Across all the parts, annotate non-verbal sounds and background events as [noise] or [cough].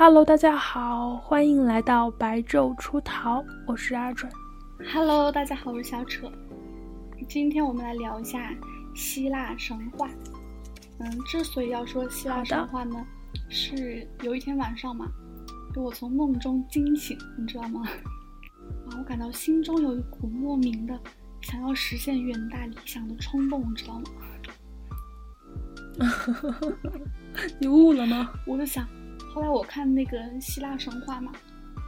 Hello，大家好，欢迎来到白昼出逃，我是阿准。Hello，大家好，我是小扯。今天我们来聊一下希腊神话。嗯，之所以要说希腊神话呢，是有一天晚上嘛，就我从梦中惊醒，你知道吗？[laughs] 啊，我感到心中有一股莫名的想要实现远大理想的冲动，你知道吗？[laughs] 你悟了吗？我就想。后来我看那个希腊神话嘛，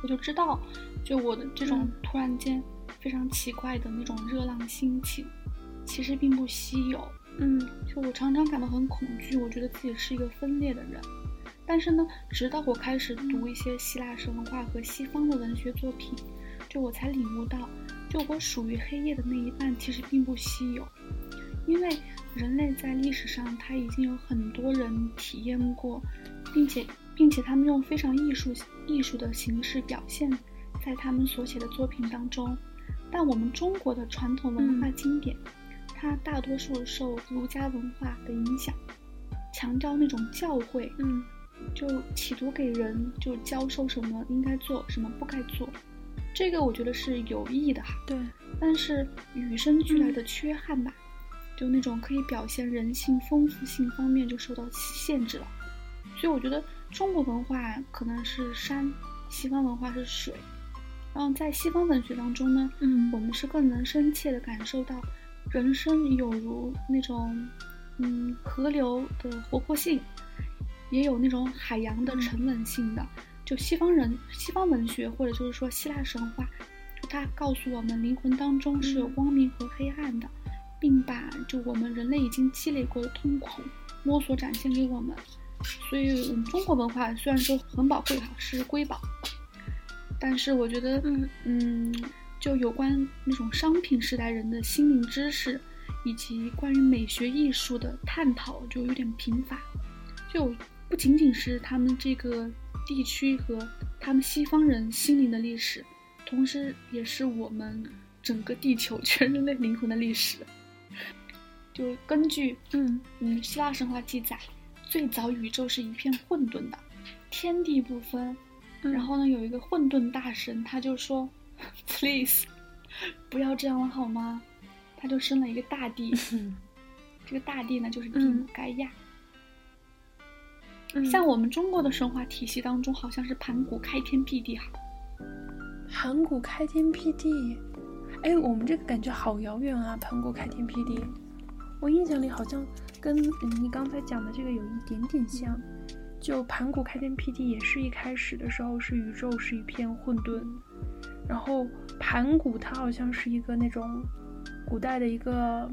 我就知道，就我的这种突然间非常奇怪的那种热浪心情，其实并不稀有。嗯，就我常常感到很恐惧，我觉得自己是一个分裂的人。但是呢，直到我开始读一些希腊神话和西方的文学作品，就我才领悟到，就我属于黑夜的那一半其实并不稀有，因为人类在历史上他已经有很多人体验过，并且。并且他们用非常艺术艺术的形式表现在他们所写的作品当中，但我们中国的传统文化经典，它大多数受儒家文化的影响，强调那种教诲，嗯，就企图给人就教授什么应该做，什么不该做，这个我觉得是有益的哈。对，但是与生俱来的缺憾吧，就那种可以表现人性丰富性方面就受到限制了，所以我觉得。中国文化可能是山，西方文化是水，然后在西方文学当中呢，嗯，我们是更能深切的感受到人生有如那种，嗯，河流的活泼性，也有那种海洋的沉稳性的。就西方人，西方文学或者就是说希腊神话，就它告诉我们灵魂当中是有光明和黑暗的，并把就我们人类已经积累过的痛苦摸索展现给我们。所以，我们中国文化虽然说很宝贵哈，是瑰宝，但是我觉得，嗯嗯，就有关那种商品时代人的心灵知识，以及关于美学艺术的探讨，就有点贫乏。就不仅仅是他们这个地区和他们西方人心灵的历史，同时也是我们整个地球全人类灵魂的历史。就根据，嗯嗯，希腊神话记载。最早宇宙是一片混沌的，天地不分。然后呢，有一个混沌大神，他就说：[laughs] “Please，不要这样了好吗？”他就生了一个大地，这个大地呢就是地母盖亚。像我们中国的神话体系当中，好像是盘古开天辟地哈。盘古开天辟地，哎，我们这个感觉好遥远啊！盘古开天辟地，我印象里好像。跟你刚才讲的这个有一点点像，就盘古开天辟地也是一开始的时候是宇宙是一片混沌，然后盘古他好像是一个那种古代的一个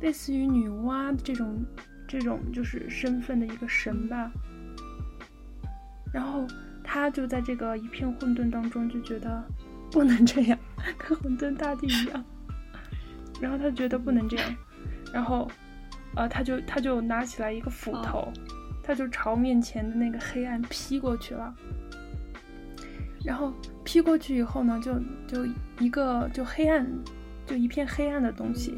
类似于女娲这种这种就是身份的一个神吧，然后他就在这个一片混沌当中就觉得不能这样，跟混沌大地一样，[laughs] 然后他觉得不能这样，然后。呃，他就他就拿起来一个斧头，他就朝面前的那个黑暗劈过去了。然后劈过去以后呢，就就一个就黑暗，就一片黑暗的东西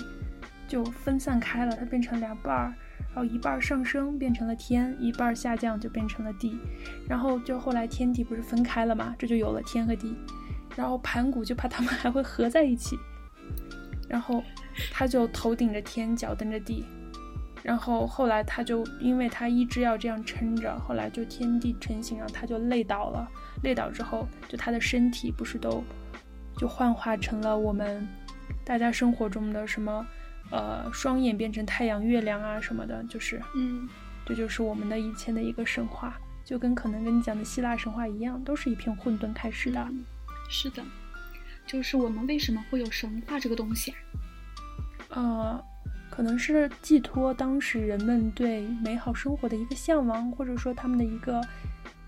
就分散开了，它变成两半儿，然后一半上升变成了天，一半下降就变成了地。然后就后来天地不是分开了嘛，这就有了天和地。然后盘古就怕他们还会合在一起，然后他就头顶着天，脚蹬着地。然后后来他就因为他一直要这样撑着，后来就天地成型，然后他就累倒了。累倒之后，就他的身体不是都就幻化成了我们大家生活中的什么呃双眼变成太阳、月亮啊什么的，就是嗯，这就是我们的以前的一个神话，就跟可能跟你讲的希腊神话一样，都是一片混沌开始的。是的，就是我们为什么会有神话这个东西啊？呃。可能是寄托当时人们对美好生活的一个向往，或者说他们的一个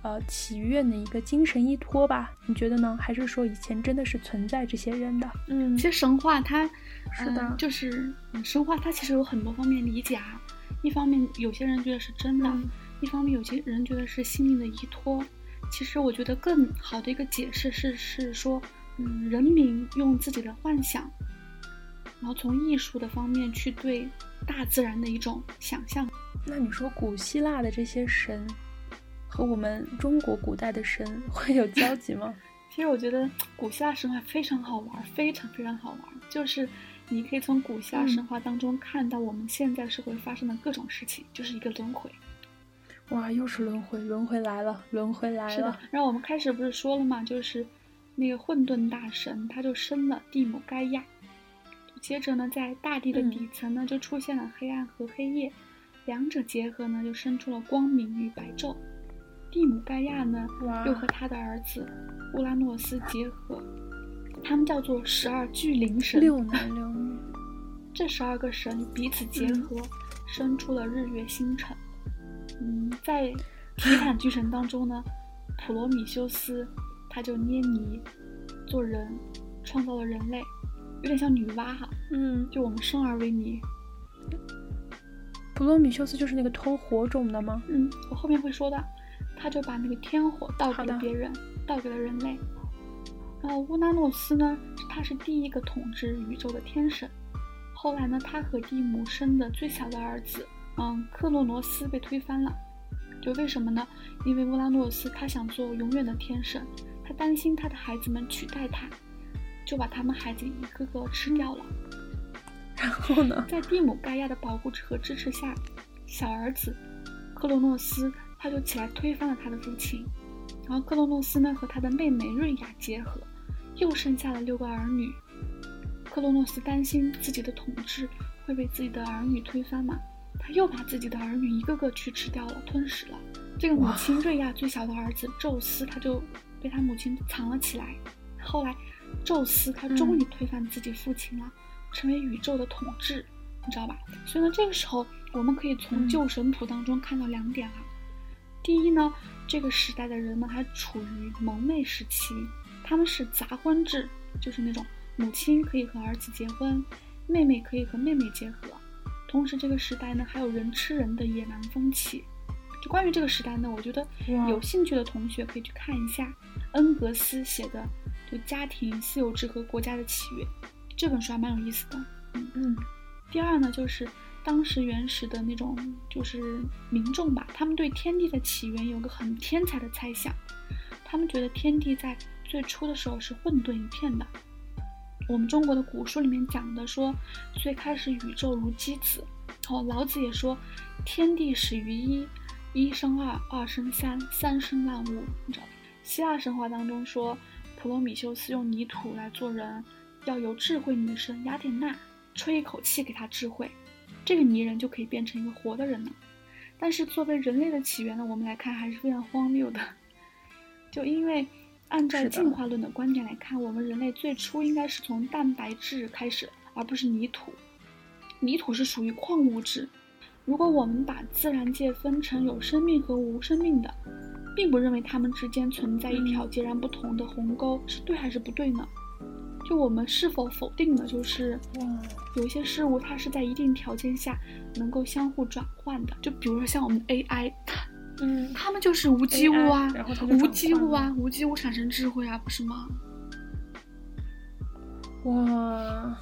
呃祈愿的一个精神依托吧？你觉得呢？还是说以前真的是存在这些人的？嗯，其实神话它是的，就是神话它其实有很多方面理解啊。一方面有些人觉得是真的，一方面有些人觉得是心灵的依托。其实我觉得更好的一个解释是是说，嗯，人民用自己的幻想。然后从艺术的方面去对大自然的一种想象。那你说古希腊的这些神，和我们中国古代的神会有交集吗？[laughs] 其实我觉得古希腊神话非常好玩，非常非常好玩。就是你可以从古希腊神话当中看到我们现在社会发生的各种事情，就是一个轮回。哇，又是轮回，轮回来了，轮回来了。是的。然后我们开始不是说了嘛？就是那个混沌大神，他就生了蒂姆盖亚。接着呢，在大地的底层呢，就出现了黑暗和黑夜，两者结合呢，就生出了光明与白昼。蒂姆盖亚呢，又和他的儿子乌拉诺斯结合，他们叫做十二巨灵神。六男六女，这十二个神彼此结合，生出了日月星辰。嗯，在提坦巨神当中呢，普罗米修斯他就捏泥做人，创造了人类，有点像女娲哈。嗯，就我们生而为泥。普罗米修斯就是那个偷火种的吗？嗯，我后面会说的。他就把那个天火倒给了别人，倒给了人类。然后乌拉诺斯呢，他是第一个统治宇宙的天神。后来呢，他和蒂姆生的最小的儿子，嗯，克洛诺斯被推翻了。就为什么呢？因为乌拉诺斯他想做永远的天神，他担心他的孩子们取代他，就把他们孩子一个个吃掉了。然后呢，在蒂姆盖亚的保护和支持下，小儿子克洛诺斯。他就起来推翻了他的父亲，然后克洛诺斯呢和他的妹妹瑞亚结合，又生下了六个儿女。克洛诺斯担心自己的统治会被自己的儿女推翻嘛，他又把自己的儿女一个个去吃掉了，吞噬了。这个母亲瑞亚最小的儿子宙斯，他就被他母亲藏了起来。后来，宙斯他终于推翻自己父亲了，成为宇宙的统治，你知道吧？所以呢，这个时候我们可以从旧神谱当中看到两点啊。第一呢，这个时代的人们还处于蒙昧时期，他们是杂婚制，就是那种母亲可以和儿子结婚，妹妹可以和妹妹结合。同时，这个时代呢还有人吃人的野蛮风气。就关于这个时代呢，我觉得有兴趣的同学可以去看一下恩格斯写的《就家庭、私有制和国家的起源》这本书，还蛮有意思的。嗯嗯。第二呢，就是。当时原始的那种就是民众吧，他们对天地的起源有个很天才的猜想，他们觉得天地在最初的时候是混沌一片的。我们中国的古书里面讲的说，最开始宇宙如鸡子，哦，老子也说，天地始于一，一生二，二生三，三生万物，你知道吧？希腊神话当中说，普罗米修斯用泥土来做人，要由智慧女神雅典娜吹一口气给他智慧。这个泥人就可以变成一个活的人了，但是作为人类的起源呢，我们来看还是非常荒谬的。[laughs] 就因为按照进化论的观点来看，我们人类最初应该是从蛋白质开始，而不是泥土。泥土是属于矿物质。如果我们把自然界分成有生命和无生命的，并不认为它们之间存在一条截然不同的鸿沟，是对还是不对呢？就我们是否否定的，就是有一些事物它是在一定条件下能够相互转换的。就比如说像我们 AI，嗯，他们就是无机物啊，无机物啊，无机物产生智慧啊，不是吗？哇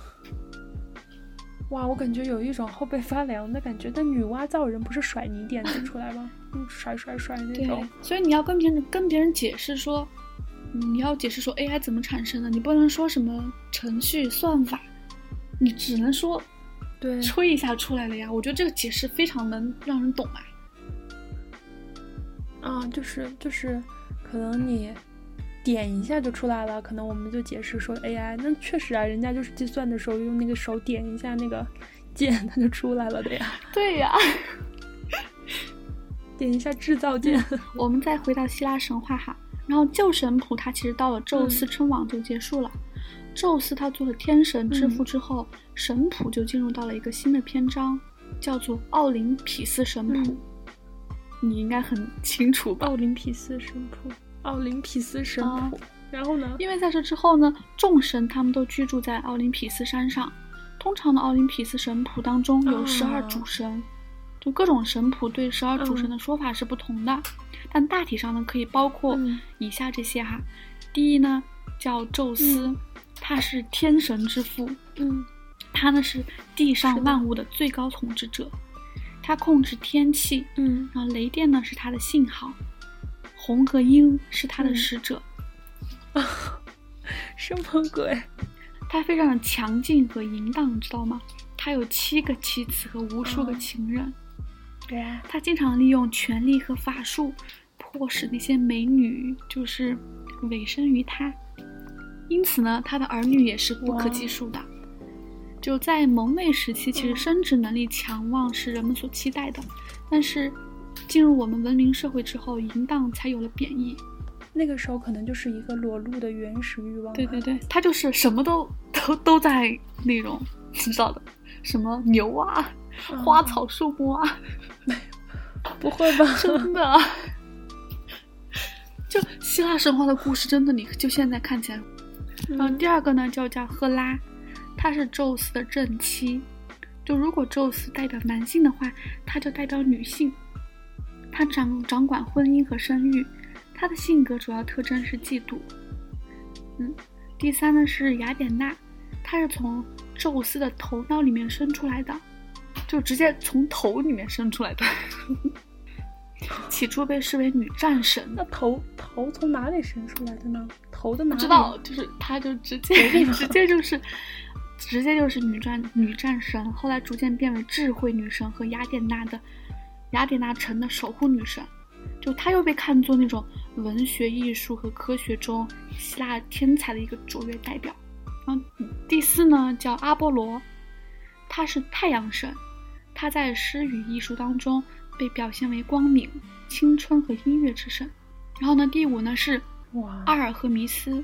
哇，我感觉有一种后背发凉的感觉。但女娲造人不是甩泥点子出来吗？嗯甩甩甩那种。所以你要跟别人跟别人解释说。你要解释说 AI 怎么产生的，你不能说什么程序算法，你只能说，对，吹一下出来了呀。我觉得这个解释非常能让人懂啊。啊，就是就是，可能你点一下就出来了，可能我们就解释说 AI，那确实啊，人家就是计算的时候用那个手点一下那个 [laughs] 键，它就出来了的呀。[laughs] 对呀，点一下制造键。我们再回到希腊神话哈。然后旧神谱它其实到了宙斯称王就结束了，宙斯他做了天神之父之后，神谱就进入到了一个新的篇章，叫做奥林匹斯神谱。你应该很清楚吧？奥林匹斯神谱，奥林匹斯神谱。然后呢？因为在这之后呢，众神他们都居住在奥林匹斯山上。通常的奥林匹斯神谱当中有十二主神，就各种神谱对十二主神的说法是不同的。但大体上呢，可以包括以下这些哈。第一呢，叫宙斯，他是天神之父，嗯，他呢是地上万物的最高统治者，他控制天气，嗯，然后雷电呢是他的信号，红和鹰是他的使者。啊，什么鬼？他非常的强劲和淫荡，知道吗？他有七个妻子和无数个情人。对啊他经常利用权力和法术，迫使那些美女就是委身于他。因此呢，他的儿女也是不可计数的。就在蒙昧时期，其实生殖能力强旺是人们所期待的，但是进入我们文明社会之后，淫荡才有了贬义。那个时候可能就是一个裸露的原始欲望。对对对，他就是什么都都都在那种，你知道的，什么牛啊、花草树木啊，没有，不会吧？[laughs] 真的，就希腊神话的故事，真的，你就现在看起来。嗯，第二个呢，就叫赫拉，她是宙斯的正妻。就如果宙斯代表男性的话，她就代表女性，她掌掌管婚姻和生育。他的性格主要特征是嫉妒。嗯，第三呢是雅典娜，她是从宙斯的头脑里面生出来的，就直接从头里面生出来的。[laughs] 起初被视为女战神。那头头从哪里生出来的呢？头的哪里？知道，就是她就直接直接就是直接就是女战女战神，后来逐渐变为智慧女神和雅典娜的雅典娜城的守护女神。就她又被看作那种文学艺术和科学中希腊天才的一个卓越代表。然后第四呢叫阿波罗，他是太阳神，他在诗与艺术当中被表现为光明、青春和音乐之神。然后呢第五呢是阿尔赫弥斯，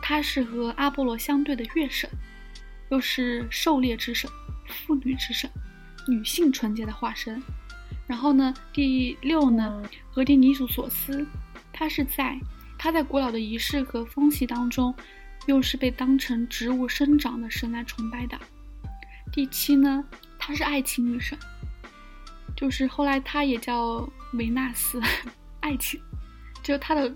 他是和阿波罗相对的月神，又是狩猎之神、妇女之神、女性纯洁的化身。然后呢，第六呢，俄狄尼索索斯，他是在他在古老的仪式和风习当中，又是被当成植物生长的神来崇拜的。第七呢，她是爱情女神，就是后来她也叫维纳斯，[laughs] 爱情，就是她的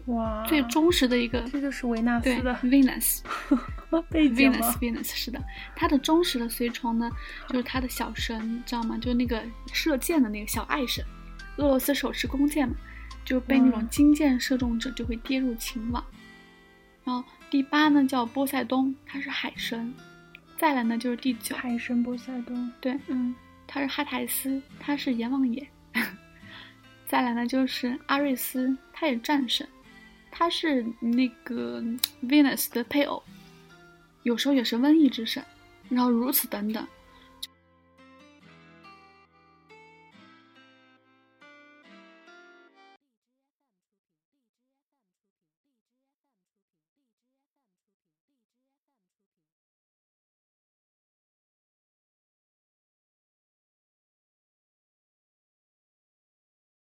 最忠实的一个，这就是维纳斯的 Venus。[laughs] Venus Venus 是的，他的忠实的随从呢，就是他的小神，你知道吗？就是那个射箭的那个小爱神，俄罗斯手持弓箭嘛，就被那种金箭射中者就会跌入情网。然后第八呢叫波塞冬，他是海神。再来呢就是第九海神波塞冬，对，嗯，他是哈台斯，他是阎王爷。再来呢就是阿瑞斯，他也战神，他是那个 Venus 的配偶。有时候也是瘟疫之神，然后如此等等。